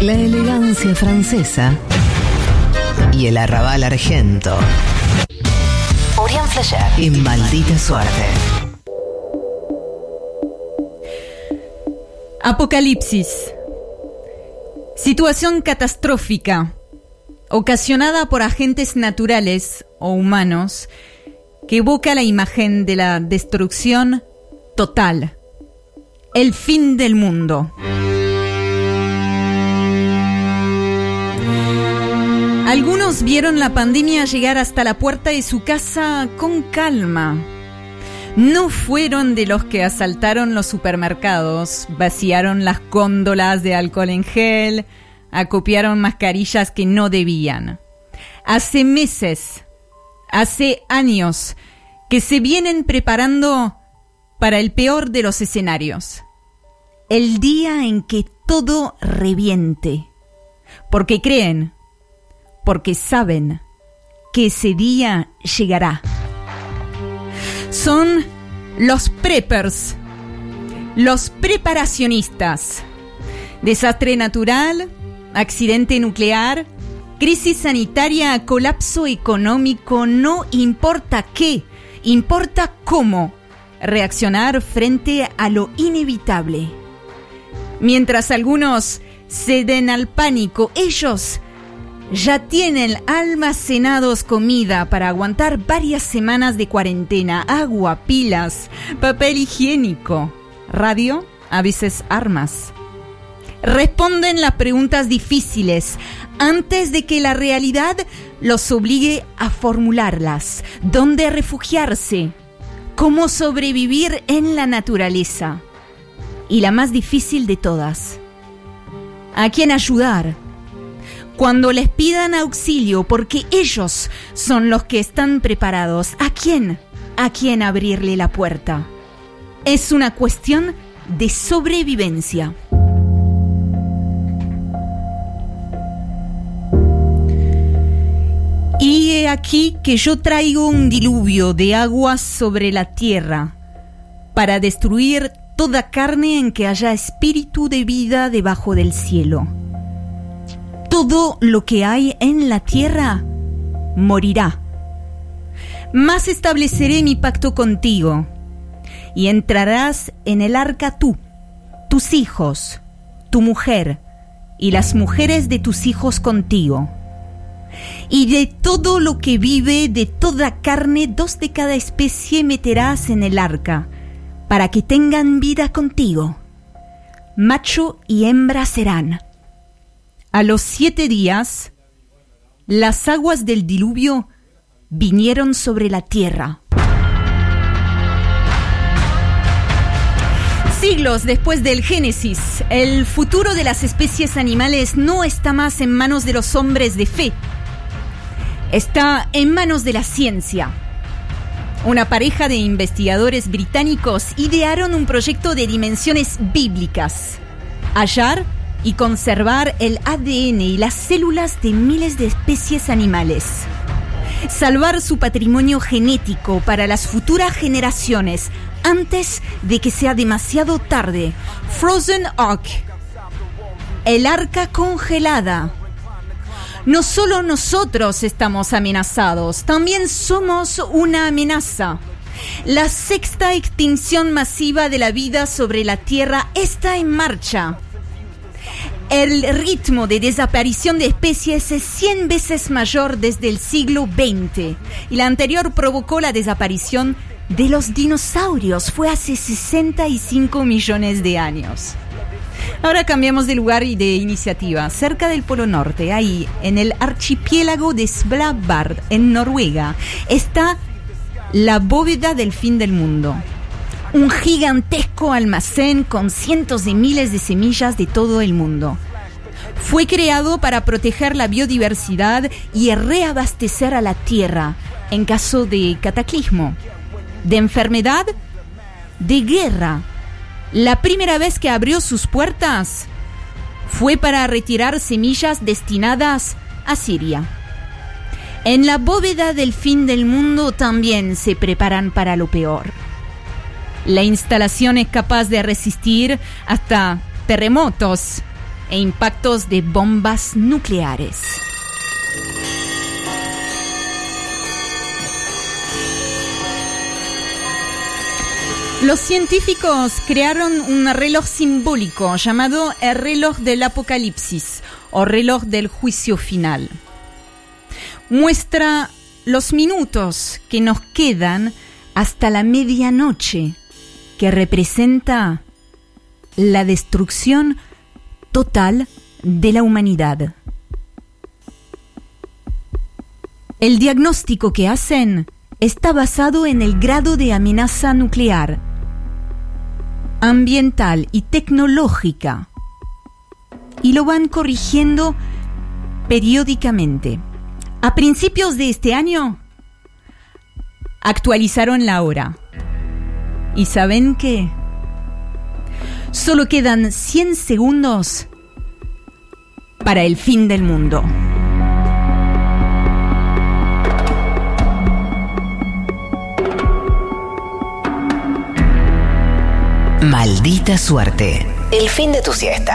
La elegancia francesa y el arrabal argento. Orián Flecher y maldita suerte. Apocalipsis. Situación catastrófica ocasionada por agentes naturales o humanos que evoca la imagen de la destrucción total, el fin del mundo. Algunos vieron la pandemia llegar hasta la puerta de su casa con calma. No fueron de los que asaltaron los supermercados, vaciaron las góndolas de alcohol en gel, acopiaron mascarillas que no debían. Hace meses, hace años, que se vienen preparando para el peor de los escenarios. El día en que todo reviente. Porque creen, porque saben que ese día llegará. Son los preppers, los preparacionistas. Desastre natural, accidente nuclear, crisis sanitaria, colapso económico, no importa qué, importa cómo reaccionar frente a lo inevitable. Mientras algunos ceden al pánico, ellos ya tienen almacenados comida para aguantar varias semanas de cuarentena, agua, pilas, papel higiénico, radio, a veces armas. Responden las preguntas difíciles antes de que la realidad los obligue a formularlas. ¿Dónde refugiarse? ¿Cómo sobrevivir en la naturaleza? Y la más difícil de todas. ¿A quién ayudar? Cuando les pidan auxilio porque ellos son los que están preparados, ¿a quién? ¿A quién abrirle la puerta? Es una cuestión de sobrevivencia. Y he aquí que yo traigo un diluvio de agua sobre la tierra para destruir toda carne en que haya espíritu de vida debajo del cielo. Todo lo que hay en la tierra morirá. Mas estableceré mi pacto contigo, y entrarás en el arca tú, tus hijos, tu mujer, y las mujeres de tus hijos contigo y de todo lo que vive, de toda carne, dos de cada especie meterás en el arca, para que tengan vida contigo. Macho y hembra serán. A los siete días, las aguas del diluvio vinieron sobre la tierra. Siglos después del Génesis, el futuro de las especies animales no está más en manos de los hombres de fe, está en manos de la ciencia. Una pareja de investigadores británicos idearon un proyecto de dimensiones bíblicas. Hallar y conservar el ADN y las células de miles de especies animales. Salvar su patrimonio genético para las futuras generaciones antes de que sea demasiado tarde. Frozen Ark. El arca congelada no solo nosotros estamos amenazados, también somos una amenaza. La sexta extinción masiva de la vida sobre la Tierra está en marcha. El ritmo de desaparición de especies es 100 veces mayor desde el siglo XX y la anterior provocó la desaparición de los dinosaurios. Fue hace 65 millones de años. Ahora cambiamos de lugar y de iniciativa. Cerca del Polo Norte, ahí, en el archipiélago de Svalbard, en Noruega, está la bóveda del fin del mundo. Un gigantesco almacén con cientos de miles de semillas de todo el mundo. Fue creado para proteger la biodiversidad y reabastecer a la tierra en caso de cataclismo, de enfermedad, de guerra la primera vez que abrió sus puertas fue para retirar semillas destinadas a Siria. En la bóveda del fin del mundo también se preparan para lo peor. La instalación es capaz de resistir hasta terremotos, e impactos de bombas nucleares. Los científicos crearon un reloj simbólico llamado el reloj del apocalipsis o reloj del juicio final. Muestra los minutos que nos quedan hasta la medianoche, que representa la destrucción total de la humanidad. El diagnóstico que hacen está basado en el grado de amenaza nuclear, ambiental y tecnológica, y lo van corrigiendo periódicamente. A principios de este año, actualizaron la hora. ¿Y saben qué? Solo quedan 100 segundos para el fin del mundo. Maldita suerte. El fin de tu siesta.